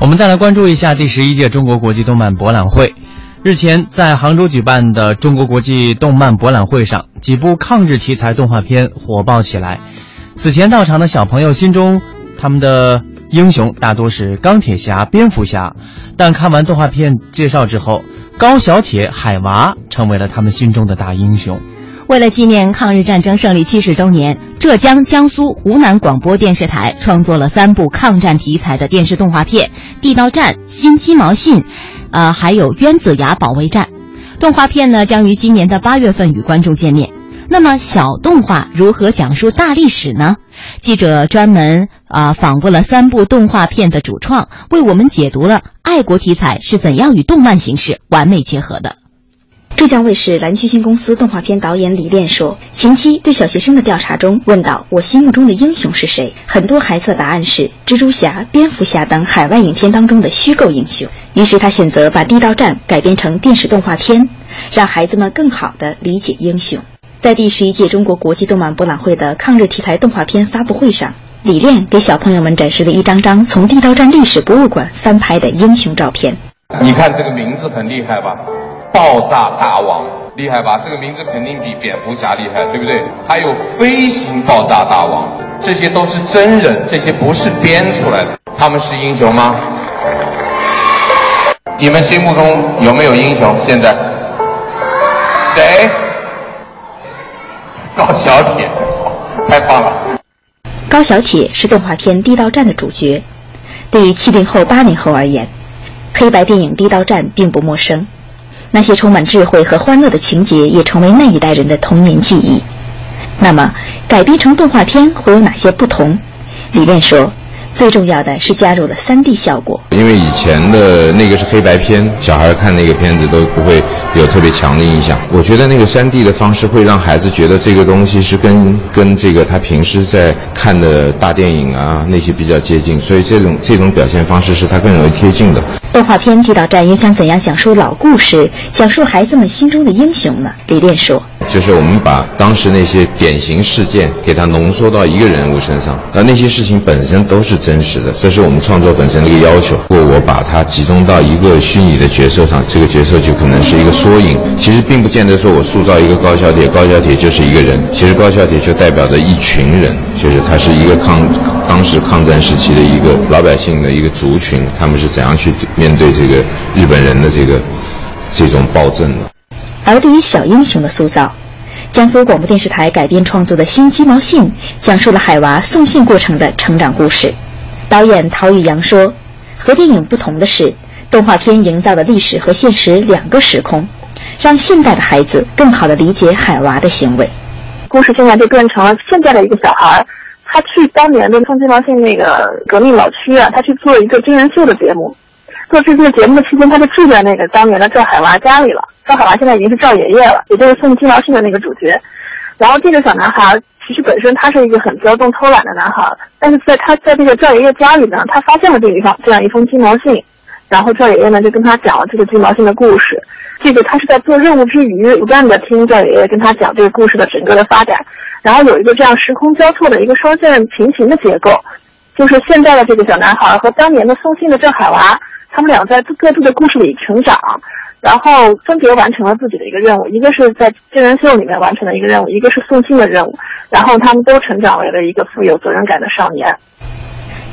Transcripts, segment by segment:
我们再来关注一下第十一届中国国际动漫博览会。日前，在杭州举办的中国国际动漫博览会上，几部抗日题材动画片火爆起来。此前到场的小朋友心中，他们的英雄大多是钢铁侠、蝙蝠侠，但看完动画片介绍之后，高小铁、海娃成为了他们心中的大英雄。为了纪念抗日战争胜利七十周年，浙江、江苏、湖南广播电视台创作了三部抗战题材的电视动画片，《地道战》《新鸡毛信》，呃，还有《冤子崖保卫战》。动画片呢，将于今年的八月份与观众见面。那么，小动画如何讲述大历史呢？记者专门啊访问了三部动画片的主创，为我们解读了爱国题材是怎样与动漫形式完美结合的。浙江卫视蓝巨星公司动画片导演李炼说：“前期对小学生的调查中问到我心目中的英雄是谁，很多孩子的答案是蜘蛛侠、蝙蝠侠等海外影片当中的虚构英雄。于是他选择把《地道战》改编成电视动画片，让孩子们更好地理解英雄。在第十一届中国国际动漫博览会的抗日题材动画片发布会上，李炼给小朋友们展示了一张张从地道战历史博物馆翻拍的英雄照片。你看这个名字很厉害吧？”爆炸大王厉害吧？这个名字肯定比蝙蝠侠厉害，对不对？还有飞行爆炸大王，这些都是真人，这些不是编出来的。他们是英雄吗？你们心目中有没有英雄？现在谁？高小铁，太棒了！高小铁是动画片《地道战》的主角。对于七零后、八零后而言，黑白电影《地道战》并不陌生。那些充满智慧和欢乐的情节，也成为那一代人的童年记忆。那么，改编成动画片会有哪些不同？李炼说。最重要的是加入了 3D 效果，因为以前的那个是黑白片，小孩看那个片子都不会有特别强的印象。我觉得那个 3D 的方式会让孩子觉得这个东西是跟跟这个他平时在看的大电影啊那些比较接近，所以这种这种表现方式是他更容易贴近的。动画片《地道战》又将怎样讲述老故事，讲述孩子们心中的英雄呢？李炼说。就是我们把当时那些典型事件给它浓缩到一个人物身上，而那些事情本身都是真实的，这是我们创作本身的一个要求。如果我把它集中到一个虚拟的角色上，这个角色就可能是一个缩影。其实并不见得说我塑造一个高小铁，高小铁就是一个人。其实高小铁就代表着一群人，就是他是一个抗当时抗战时期的一个老百姓的一个族群，他们是怎样去面对这个日本人的这个这种暴政的。而对于小英雄的塑造，江苏广播电视台改编创作的《新鸡毛信》讲述了海娃送信过程的成长故事。导演陶宇阳说：“和电影不同的是，动画片营造的历史和现实两个时空，让现代的孩子更好地理解海娃的行为。故事现在就变成了现在的一个小孩，他去当年的送鸡毛信那个革命老区啊，他去做一个真人秀的节目。”做这个节目的期间，他就住在那个当年的赵海娃家里了。赵海娃现在已经是赵爷爷了，也就是送金毛信的那个主角。然后这个小男孩其实本身他是一个很骄纵偷懒的男孩，但是在他在这个赵爷爷家里呢，他发现了这一封这样一封金毛信，然后赵爷爷呢就跟他讲了这个金毛信的故事。这个他是在做任务之余，不断的听赵爷爷跟他讲这个故事的整个的发展，然后有一个这样时空交错的一个双线平行的结构，就是现在的这个小男孩和当年的送信的赵海娃。他们俩在各自的故事里成长，然后分别完成了自己的一个任务，一个是在真人秀里面完成的一个任务，一个是送信的任务，然后他们都成长为了一个富有责任感的少年。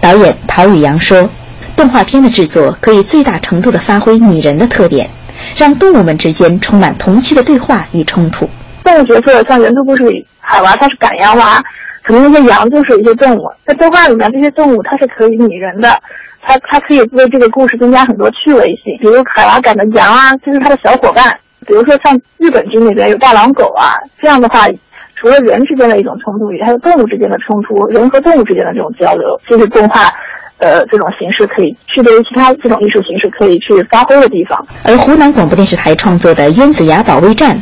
导演陶宇阳说：“动画片的制作可以最大程度的发挥拟人的特点，让动物们之间充满童趣的对话与冲突。动物角色像原著故事里，海娃它是赶羊娃，可能那些羊就是一些动物，在动画里面这些动物它是可以拟人的。”它它可以为这个故事增加很多趣味性，比如卡拉赶的羊啊，就是它的小伙伴；比如说像日本剧里边有大狼狗啊，这样的话，除了人之间的一种冲突，还有动物之间的冲突，人和动物之间的这种交流，就是动画，呃，这种形式可以区别于其他这种艺术形式可以去发挥的地方。而湖南广播电视台创作的《冤子崖保卫战》，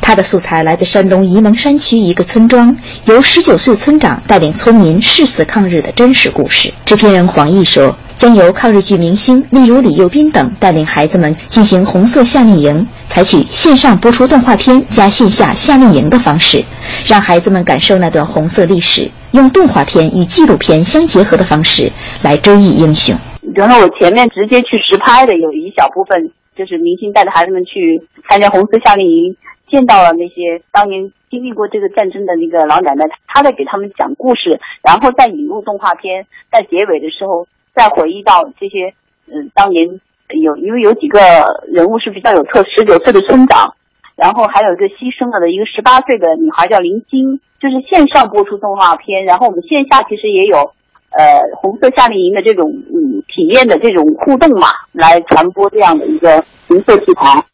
它的素材来自山东沂蒙山区一个村庄，由十九岁村长带领村民誓死抗日的真实故事。制片人黄奕说。将由抗日剧明星，例如李幼斌等带领孩子们进行红色夏令营，采取线上播出动画片加线下夏令营的方式，让孩子们感受那段红色历史，用动画片与纪录片相结合的方式来追忆英雄。比方说，我前面直接去实拍的有一小部分，就是明星带着孩子们去参加红色夏令营，见到了那些当年经历过这个战争的那个老奶奶，她在给他们讲故事，然后再引入动画片，在结尾的时候再回忆到这些，嗯，当年有因为有几个人物是比较有特，十九岁的村长，然后还有一个牺牲了的一个十八岁的女孩叫林晶，就是线上播出动画片，然后我们线下其实也有。呃，红色夏令营的这种嗯体验的这种互动嘛，来传播这样的一个红色题材。